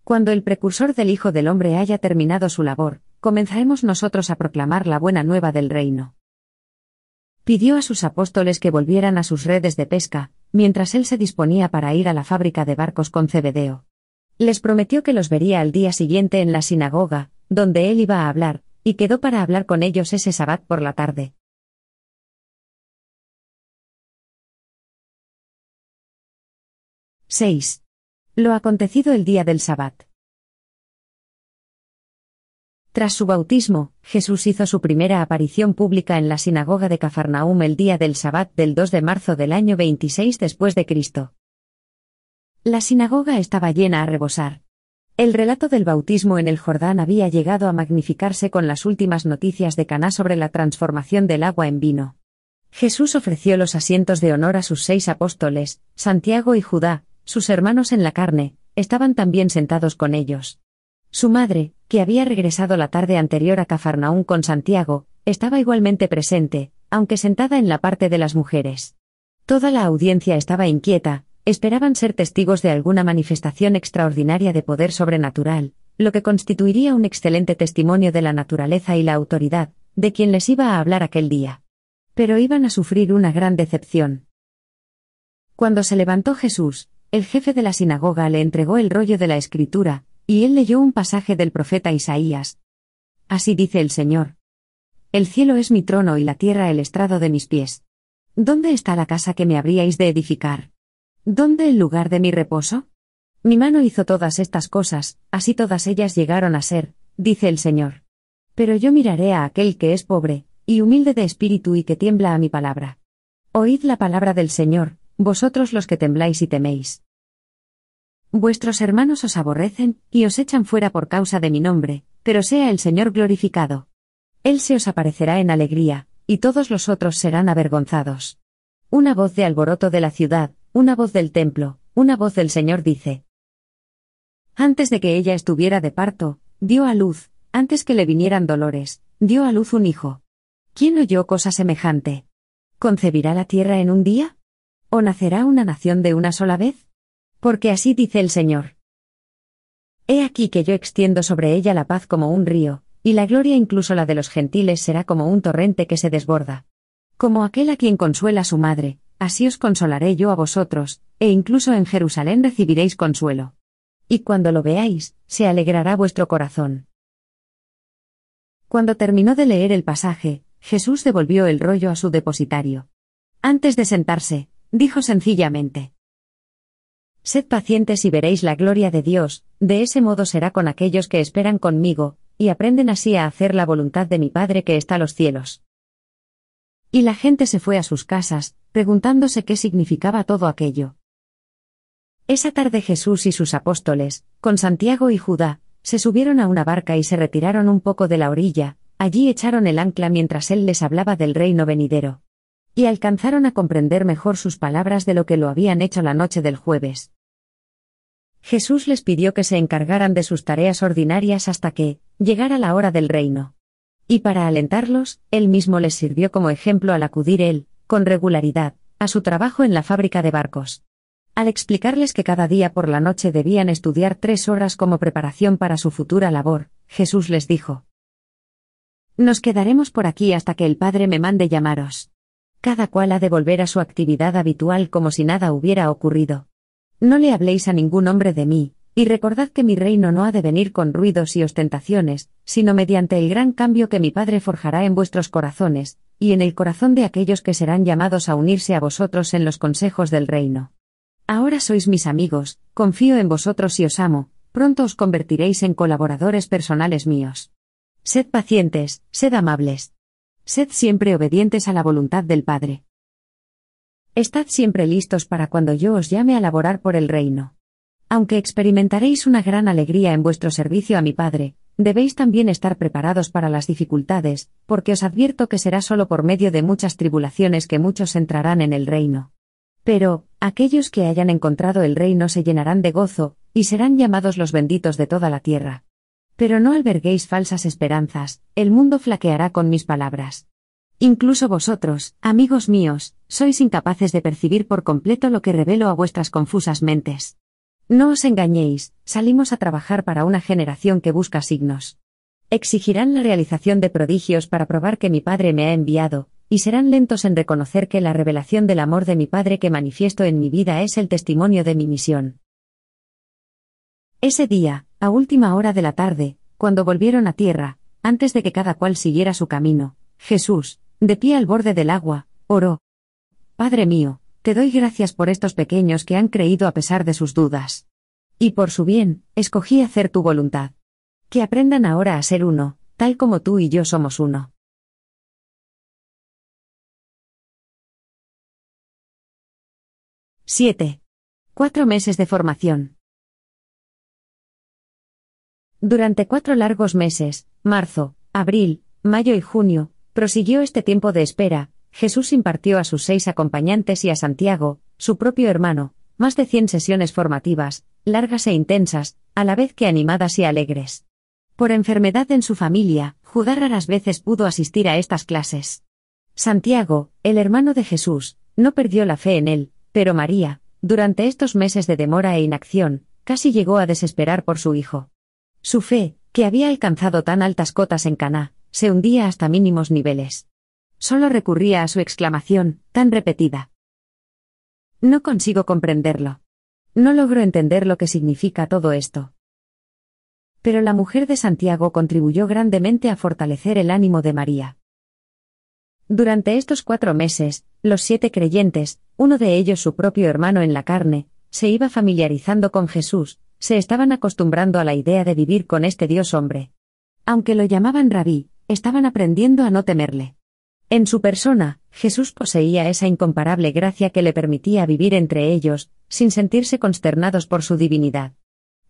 Cuando el precursor del Hijo del Hombre haya terminado su labor, comenzaremos nosotros a proclamar la buena nueva del reino. Pidió a sus apóstoles que volvieran a sus redes de pesca, mientras él se disponía para ir a la fábrica de barcos con Cebedeo. Les prometió que los vería al día siguiente en la sinagoga, donde él iba a hablar, y quedó para hablar con ellos ese sabbat por la tarde. —6. Lo acontecido el día del sabbat. Tras su bautismo, Jesús hizo su primera aparición pública en la sinagoga de Cafarnaum el día del sabbat del 2 de marzo del año 26 después de Cristo. La sinagoga estaba llena a rebosar. El relato del bautismo en el Jordán había llegado a magnificarse con las últimas noticias de Caná sobre la transformación del agua en vino. Jesús ofreció los asientos de honor a sus seis apóstoles, Santiago y Judá, sus hermanos en la carne, estaban también sentados con ellos. Su madre, que había regresado la tarde anterior a Cafarnaún con Santiago, estaba igualmente presente, aunque sentada en la parte de las mujeres. Toda la audiencia estaba inquieta, esperaban ser testigos de alguna manifestación extraordinaria de poder sobrenatural, lo que constituiría un excelente testimonio de la naturaleza y la autoridad, de quien les iba a hablar aquel día. Pero iban a sufrir una gran decepción. Cuando se levantó Jesús, el jefe de la sinagoga le entregó el rollo de la escritura, y él leyó un pasaje del profeta Isaías. Así dice el Señor. el cielo es mi trono y la tierra el estrado de mis pies. ¿Dónde está la casa que me habríais de edificar? ¿Dónde el lugar de mi reposo? Mi mano hizo todas estas cosas, así todas ellas llegaron a ser, dice el Señor. Pero yo miraré a aquel que es pobre, y humilde de espíritu y que tiembla a mi palabra. Oíd la palabra del Señor, vosotros los que tembláis y teméis. Vuestros hermanos os aborrecen, y os echan fuera por causa de mi nombre, pero sea el Señor glorificado. Él se os aparecerá en alegría, y todos los otros serán avergonzados. Una voz de alboroto de la ciudad, una voz del templo, una voz del Señor dice. Antes de que ella estuviera de parto, dio a luz, antes que le vinieran dolores, dio a luz un hijo. ¿Quién oyó cosa semejante? ¿Concebirá la tierra en un día? ¿O nacerá una nación de una sola vez? Porque así dice el Señor. He aquí que yo extiendo sobre ella la paz como un río, y la gloria incluso la de los gentiles será como un torrente que se desborda. Como aquel a quien consuela su madre, así os consolaré yo a vosotros, e incluso en Jerusalén recibiréis consuelo. Y cuando lo veáis, se alegrará vuestro corazón. Cuando terminó de leer el pasaje, Jesús devolvió el rollo a su depositario. Antes de sentarse, dijo sencillamente. Sed pacientes y veréis la gloria de Dios, de ese modo será con aquellos que esperan conmigo, y aprenden así a hacer la voluntad de mi Padre que está a los cielos. Y la gente se fue a sus casas, preguntándose qué significaba todo aquello. Esa tarde Jesús y sus apóstoles, con Santiago y Judá, se subieron a una barca y se retiraron un poco de la orilla, allí echaron el ancla mientras él les hablaba del reino venidero. Y alcanzaron a comprender mejor sus palabras de lo que lo habían hecho la noche del jueves. Jesús les pidió que se encargaran de sus tareas ordinarias hasta que, llegara la hora del reino. Y para alentarlos, él mismo les sirvió como ejemplo al acudir él, con regularidad, a su trabajo en la fábrica de barcos. Al explicarles que cada día por la noche debían estudiar tres horas como preparación para su futura labor, Jesús les dijo, Nos quedaremos por aquí hasta que el Padre me mande llamaros. Cada cual ha de volver a su actividad habitual como si nada hubiera ocurrido. No le habléis a ningún hombre de mí, y recordad que mi reino no ha de venir con ruidos y ostentaciones, sino mediante el gran cambio que mi Padre forjará en vuestros corazones, y en el corazón de aquellos que serán llamados a unirse a vosotros en los consejos del reino. Ahora sois mis amigos, confío en vosotros y os amo, pronto os convertiréis en colaboradores personales míos. Sed pacientes, sed amables. Sed siempre obedientes a la voluntad del Padre. Estad siempre listos para cuando yo os llame a laborar por el reino. Aunque experimentaréis una gran alegría en vuestro servicio a mi Padre, debéis también estar preparados para las dificultades, porque os advierto que será solo por medio de muchas tribulaciones que muchos entrarán en el reino. Pero, aquellos que hayan encontrado el reino se llenarán de gozo, y serán llamados los benditos de toda la tierra. Pero no alberguéis falsas esperanzas, el mundo flaqueará con mis palabras. Incluso vosotros, amigos míos, sois incapaces de percibir por completo lo que revelo a vuestras confusas mentes. No os engañéis, salimos a trabajar para una generación que busca signos. Exigirán la realización de prodigios para probar que mi Padre me ha enviado, y serán lentos en reconocer que la revelación del amor de mi Padre que manifiesto en mi vida es el testimonio de mi misión. Ese día, a última hora de la tarde, cuando volvieron a tierra, antes de que cada cual siguiera su camino, Jesús, de pie al borde del agua, oró. Padre mío, te doy gracias por estos pequeños que han creído a pesar de sus dudas. Y por su bien, escogí hacer tu voluntad. Que aprendan ahora a ser uno, tal como tú y yo somos uno. —7. Cuatro meses de formación. Durante cuatro largos meses, marzo, abril, mayo y junio, prosiguió este tiempo de espera, Jesús impartió a sus seis acompañantes y a Santiago, su propio hermano, más de cien sesiones formativas, largas e intensas, a la vez que animadas y alegres. Por enfermedad en su familia, Judá raras veces pudo asistir a estas clases. Santiago, el hermano de Jesús, no perdió la fe en él, pero María, durante estos meses de demora e inacción, casi llegó a desesperar por su hijo. Su fe, que había alcanzado tan altas cotas en Caná, se hundía hasta mínimos niveles. Solo recurría a su exclamación, tan repetida. No consigo comprenderlo. No logro entender lo que significa todo esto. Pero la mujer de Santiago contribuyó grandemente a fortalecer el ánimo de María. Durante estos cuatro meses, los siete creyentes, uno de ellos su propio hermano en la carne, se iba familiarizando con Jesús, se estaban acostumbrando a la idea de vivir con este Dios hombre. Aunque lo llamaban rabí, estaban aprendiendo a no temerle. En su persona, Jesús poseía esa incomparable gracia que le permitía vivir entre ellos, sin sentirse consternados por su divinidad.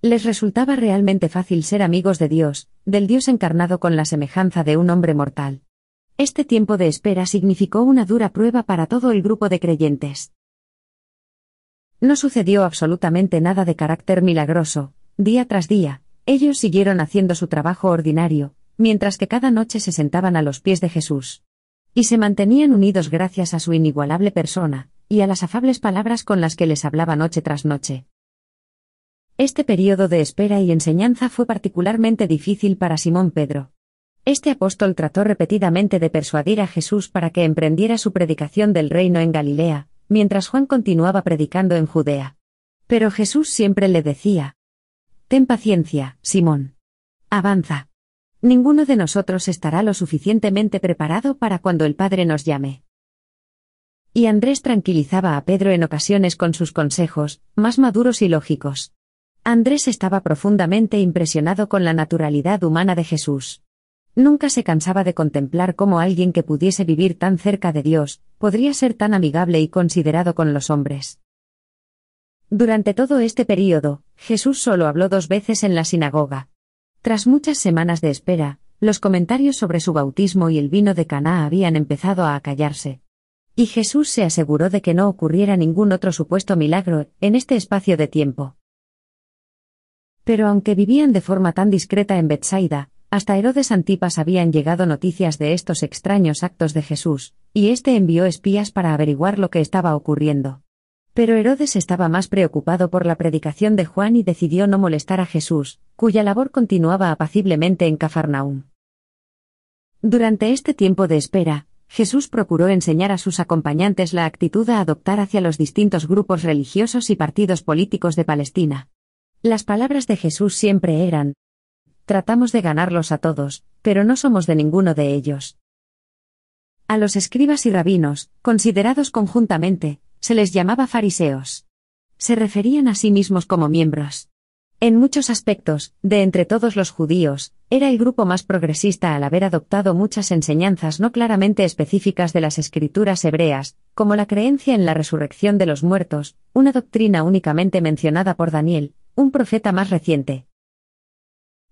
Les resultaba realmente fácil ser amigos de Dios, del Dios encarnado con la semejanza de un hombre mortal. Este tiempo de espera significó una dura prueba para todo el grupo de creyentes. No sucedió absolutamente nada de carácter milagroso, día tras día, ellos siguieron haciendo su trabajo ordinario, mientras que cada noche se sentaban a los pies de Jesús. Y se mantenían unidos gracias a su inigualable persona, y a las afables palabras con las que les hablaba noche tras noche. Este periodo de espera y enseñanza fue particularmente difícil para Simón Pedro. Este apóstol trató repetidamente de persuadir a Jesús para que emprendiera su predicación del reino en Galilea, mientras Juan continuaba predicando en Judea. Pero Jesús siempre le decía, Ten paciencia, Simón. Avanza. Ninguno de nosotros estará lo suficientemente preparado para cuando el Padre nos llame. Y Andrés tranquilizaba a Pedro en ocasiones con sus consejos, más maduros y lógicos. Andrés estaba profundamente impresionado con la naturalidad humana de Jesús. Nunca se cansaba de contemplar cómo alguien que pudiese vivir tan cerca de Dios, podría ser tan amigable y considerado con los hombres. Durante todo este período, Jesús solo habló dos veces en la sinagoga. Tras muchas semanas de espera, los comentarios sobre su bautismo y el vino de Caná habían empezado a acallarse. Y Jesús se aseguró de que no ocurriera ningún otro supuesto milagro en este espacio de tiempo. Pero aunque vivían de forma tan discreta en Bethsaida, hasta Herodes Antipas habían llegado noticias de estos extraños actos de Jesús, y éste envió espías para averiguar lo que estaba ocurriendo. Pero Herodes estaba más preocupado por la predicación de Juan y decidió no molestar a Jesús, cuya labor continuaba apaciblemente en Cafarnaúm. Durante este tiempo de espera, Jesús procuró enseñar a sus acompañantes la actitud a adoptar hacia los distintos grupos religiosos y partidos políticos de Palestina. Las palabras de Jesús siempre eran, tratamos de ganarlos a todos, pero no somos de ninguno de ellos. A los escribas y rabinos, considerados conjuntamente, se les llamaba fariseos. Se referían a sí mismos como miembros. En muchos aspectos, de entre todos los judíos, era el grupo más progresista al haber adoptado muchas enseñanzas no claramente específicas de las escrituras hebreas, como la creencia en la resurrección de los muertos, una doctrina únicamente mencionada por Daniel, un profeta más reciente.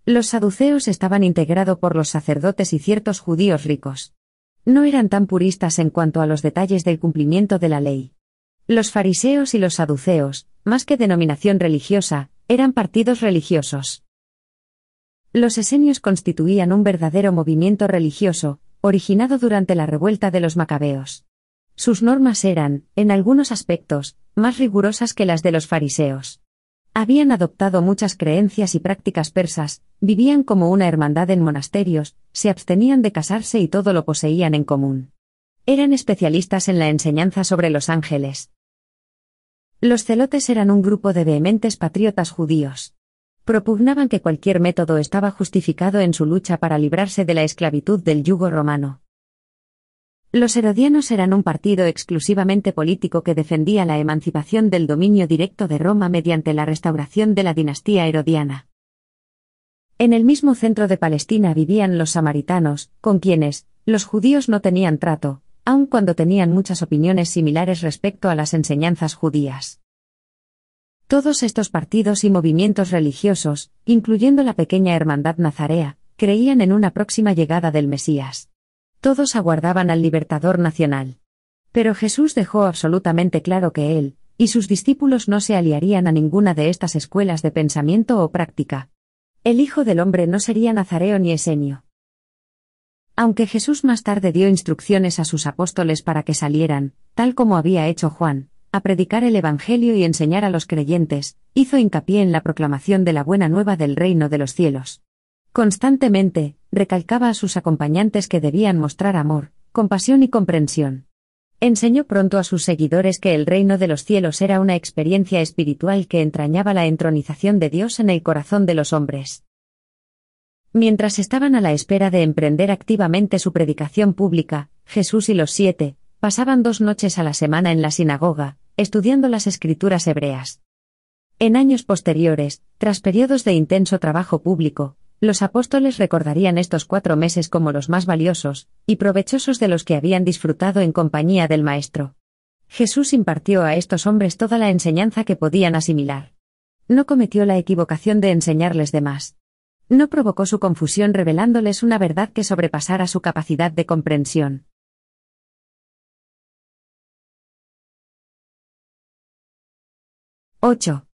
Los saduceos estaban integrados por los sacerdotes y ciertos judíos ricos. No eran tan puristas en cuanto a los detalles del cumplimiento de la ley. Los fariseos y los saduceos, más que denominación religiosa, eran partidos religiosos. Los esenios constituían un verdadero movimiento religioso, originado durante la revuelta de los macabeos. Sus normas eran, en algunos aspectos, más rigurosas que las de los fariseos. Habían adoptado muchas creencias y prácticas persas, vivían como una hermandad en monasterios, se abstenían de casarse y todo lo poseían en común. Eran especialistas en la enseñanza sobre los ángeles. Los celotes eran un grupo de vehementes patriotas judíos. Propugnaban que cualquier método estaba justificado en su lucha para librarse de la esclavitud del yugo romano. Los herodianos eran un partido exclusivamente político que defendía la emancipación del dominio directo de Roma mediante la restauración de la dinastía herodiana. En el mismo centro de Palestina vivían los samaritanos, con quienes, los judíos no tenían trato, aun cuando tenían muchas opiniones similares respecto a las enseñanzas judías. Todos estos partidos y movimientos religiosos, incluyendo la pequeña hermandad nazarea, creían en una próxima llegada del Mesías. Todos aguardaban al libertador nacional. Pero Jesús dejó absolutamente claro que él, y sus discípulos no se aliarían a ninguna de estas escuelas de pensamiento o práctica. El Hijo del Hombre no sería nazareo ni esenio. Aunque Jesús más tarde dio instrucciones a sus apóstoles para que salieran, tal como había hecho Juan, a predicar el Evangelio y enseñar a los creyentes, hizo hincapié en la proclamación de la buena nueva del reino de los cielos. Constantemente, recalcaba a sus acompañantes que debían mostrar amor, compasión y comprensión. Enseñó pronto a sus seguidores que el reino de los cielos era una experiencia espiritual que entrañaba la entronización de Dios en el corazón de los hombres. Mientras estaban a la espera de emprender activamente su predicación pública, Jesús y los siete, pasaban dos noches a la semana en la sinagoga, estudiando las escrituras hebreas. En años posteriores, tras periodos de intenso trabajo público, los apóstoles recordarían estos cuatro meses como los más valiosos y provechosos de los que habían disfrutado en compañía del Maestro. Jesús impartió a estos hombres toda la enseñanza que podían asimilar. No cometió la equivocación de enseñarles de más. No provocó su confusión revelándoles una verdad que sobrepasara su capacidad de comprensión. ¡8!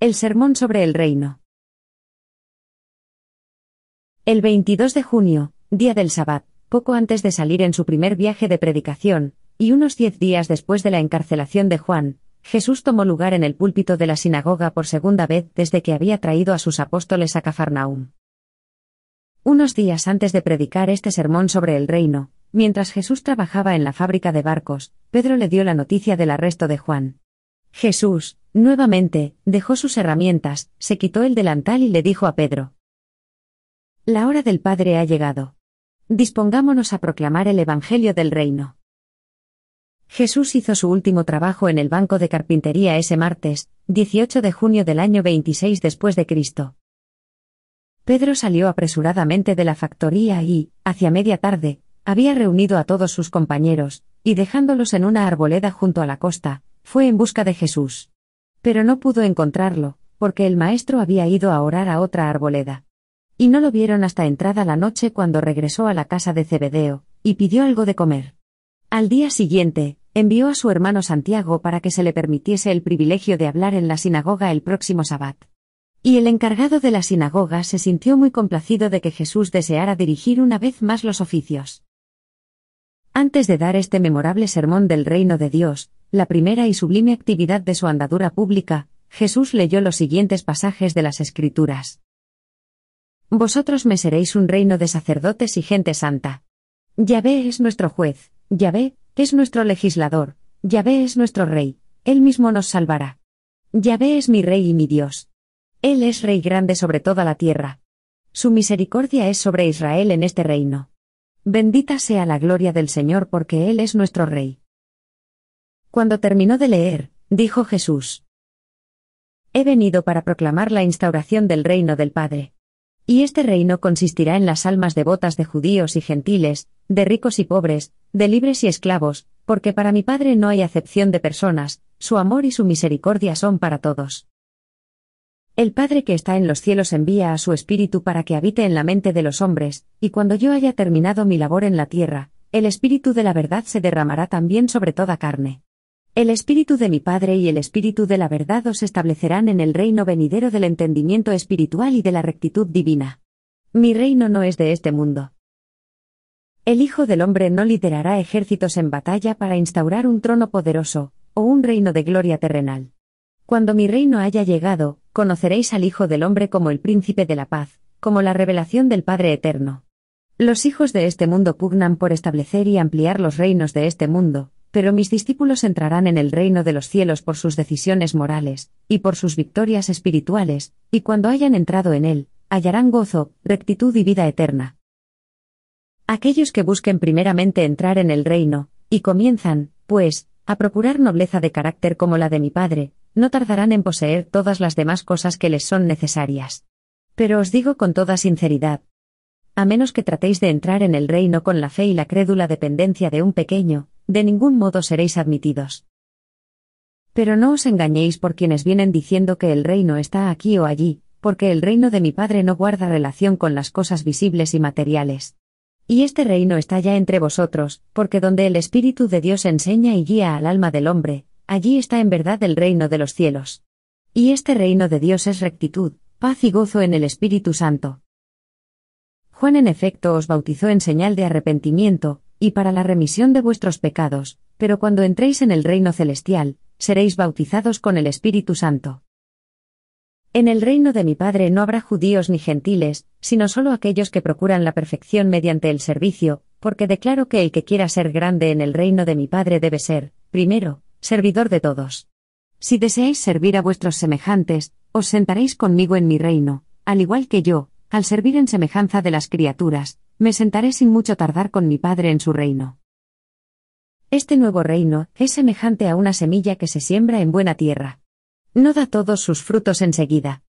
El sermón sobre el reino. El 22 de junio, día del Sabbat, poco antes de salir en su primer viaje de predicación, y unos diez días después de la encarcelación de Juan, Jesús tomó lugar en el púlpito de la sinagoga por segunda vez desde que había traído a sus apóstoles a Cafarnaum. Unos días antes de predicar este sermón sobre el reino, mientras Jesús trabajaba en la fábrica de barcos, Pedro le dio la noticia del arresto de Juan. Jesús, nuevamente, dejó sus herramientas, se quitó el delantal y le dijo a Pedro, la hora del Padre ha llegado. Dispongámonos a proclamar el Evangelio del Reino. Jesús hizo su último trabajo en el banco de carpintería ese martes, 18 de junio del año 26 después de Cristo. Pedro salió apresuradamente de la factoría y, hacia media tarde, había reunido a todos sus compañeros, y dejándolos en una arboleda junto a la costa, fue en busca de Jesús. Pero no pudo encontrarlo, porque el maestro había ido a orar a otra arboleda. Y no lo vieron hasta entrada la noche cuando regresó a la casa de Zebedeo, y pidió algo de comer. Al día siguiente, envió a su hermano Santiago para que se le permitiese el privilegio de hablar en la sinagoga el próximo sabbat. Y el encargado de la sinagoga se sintió muy complacido de que Jesús deseara dirigir una vez más los oficios. Antes de dar este memorable sermón del reino de Dios, la primera y sublime actividad de su andadura pública, Jesús leyó los siguientes pasajes de las Escrituras. Vosotros me seréis un reino de sacerdotes y gente santa. Yahvé es nuestro juez, Yahvé es nuestro legislador, Yahvé es nuestro rey, Él mismo nos salvará. Yahvé es mi rey y mi Dios. Él es rey grande sobre toda la tierra. Su misericordia es sobre Israel en este reino. Bendita sea la gloria del Señor porque Él es nuestro rey. Cuando terminó de leer, dijo Jesús. He venido para proclamar la instauración del reino del Padre. Y este reino consistirá en las almas devotas de judíos y gentiles, de ricos y pobres, de libres y esclavos, porque para mi Padre no hay acepción de personas, su amor y su misericordia son para todos. El Padre que está en los cielos envía a su Espíritu para que habite en la mente de los hombres, y cuando yo haya terminado mi labor en la tierra, el Espíritu de la verdad se derramará también sobre toda carne. El Espíritu de mi Padre y el Espíritu de la verdad os establecerán en el reino venidero del entendimiento espiritual y de la rectitud divina. Mi reino no es de este mundo. El Hijo del Hombre no liderará ejércitos en batalla para instaurar un trono poderoso, o un reino de gloria terrenal. Cuando mi reino haya llegado, conoceréis al Hijo del Hombre como el príncipe de la paz, como la revelación del Padre Eterno. Los hijos de este mundo pugnan por establecer y ampliar los reinos de este mundo, pero mis discípulos entrarán en el reino de los cielos por sus decisiones morales, y por sus victorias espirituales, y cuando hayan entrado en él, hallarán gozo, rectitud y vida eterna. Aquellos que busquen primeramente entrar en el reino, y comienzan, pues, a procurar nobleza de carácter como la de mi Padre, no tardarán en poseer todas las demás cosas que les son necesarias. Pero os digo con toda sinceridad, a menos que tratéis de entrar en el reino con la fe y la crédula dependencia de un pequeño, de ningún modo seréis admitidos. Pero no os engañéis por quienes vienen diciendo que el reino está aquí o allí, porque el reino de mi Padre no guarda relación con las cosas visibles y materiales. Y este reino está ya entre vosotros, porque donde el Espíritu de Dios enseña y guía al alma del hombre, allí está en verdad el reino de los cielos. Y este reino de Dios es rectitud, paz y gozo en el Espíritu Santo. Juan en efecto os bautizó en señal de arrepentimiento, y para la remisión de vuestros pecados, pero cuando entréis en el reino celestial, seréis bautizados con el Espíritu Santo. En el reino de mi Padre no habrá judíos ni gentiles, sino solo aquellos que procuran la perfección mediante el servicio, porque declaro que el que quiera ser grande en el reino de mi Padre debe ser, primero, servidor de todos. Si deseáis servir a vuestros semejantes, os sentaréis conmigo en mi reino, al igual que yo, al servir en semejanza de las criaturas, me sentaré sin mucho tardar con mi Padre en su reino. Este nuevo reino es semejante a una semilla que se siembra en buena tierra. No da todos sus frutos enseguida.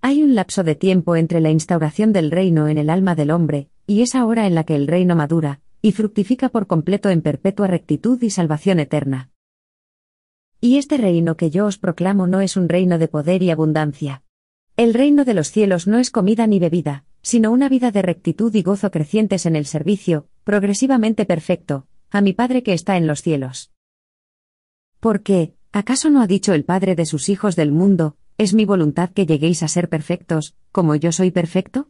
Hay un lapso de tiempo entre la instauración del reino en el alma del hombre, y esa hora en la que el reino madura, y fructifica por completo en perpetua rectitud y salvación eterna. Y este reino que yo os proclamo no es un reino de poder y abundancia. El reino de los cielos no es comida ni bebida, sino una vida de rectitud y gozo crecientes en el servicio, progresivamente perfecto, a mi Padre que está en los cielos. ¿Por qué, acaso no ha dicho el Padre de sus hijos del mundo, es mi voluntad que lleguéis a ser perfectos, como yo soy perfecto?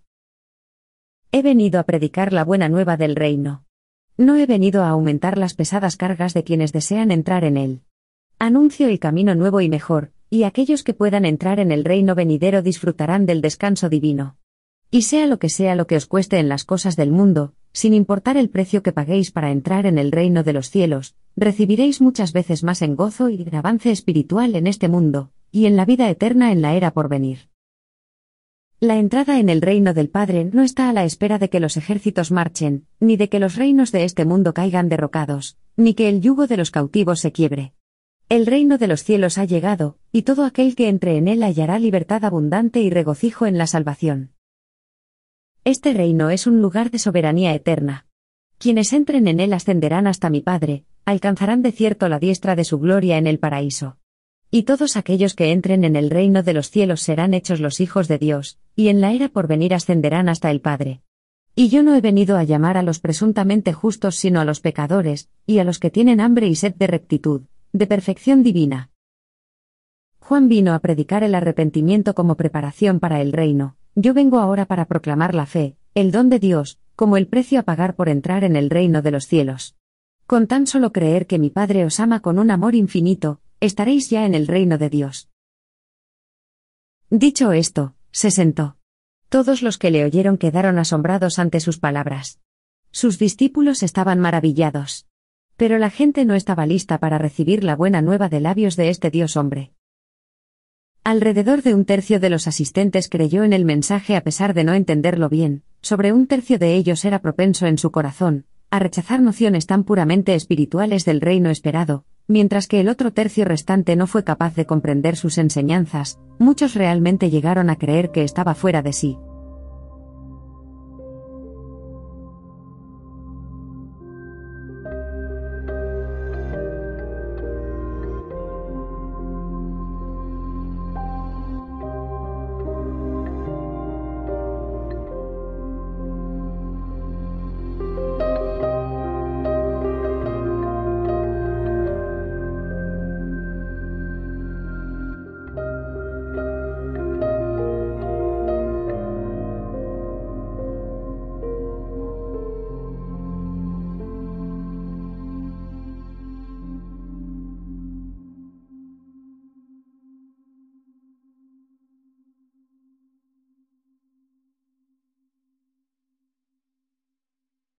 He venido a predicar la buena nueva del reino. No he venido a aumentar las pesadas cargas de quienes desean entrar en él. Anuncio el camino nuevo y mejor, y aquellos que puedan entrar en el reino venidero disfrutarán del descanso divino. Y sea lo que sea lo que os cueste en las cosas del mundo, sin importar el precio que paguéis para entrar en el reino de los cielos, recibiréis muchas veces más en gozo y en avance espiritual en este mundo, y en la vida eterna en la era por venir. La entrada en el reino del Padre no está a la espera de que los ejércitos marchen, ni de que los reinos de este mundo caigan derrocados, ni que el yugo de los cautivos se quiebre. El reino de los cielos ha llegado, y todo aquel que entre en él hallará libertad abundante y regocijo en la salvación. Este reino es un lugar de soberanía eterna. Quienes entren en él ascenderán hasta mi Padre, alcanzarán de cierto la diestra de su gloria en el paraíso. Y todos aquellos que entren en el reino de los cielos serán hechos los hijos de Dios, y en la era por venir ascenderán hasta el Padre. Y yo no he venido a llamar a los presuntamente justos sino a los pecadores, y a los que tienen hambre y sed de rectitud, de perfección divina. Juan vino a predicar el arrepentimiento como preparación para el reino, yo vengo ahora para proclamar la fe, el don de Dios, como el precio a pagar por entrar en el reino de los cielos. Con tan solo creer que mi Padre os ama con un amor infinito, estaréis ya en el reino de Dios. Dicho esto, se sentó. Todos los que le oyeron quedaron asombrados ante sus palabras. Sus discípulos estaban maravillados. Pero la gente no estaba lista para recibir la buena nueva de labios de este Dios hombre. Alrededor de un tercio de los asistentes creyó en el mensaje a pesar de no entenderlo bien, sobre un tercio de ellos era propenso en su corazón, a rechazar nociones tan puramente espirituales del reino esperado, mientras que el otro tercio restante no fue capaz de comprender sus enseñanzas, muchos realmente llegaron a creer que estaba fuera de sí.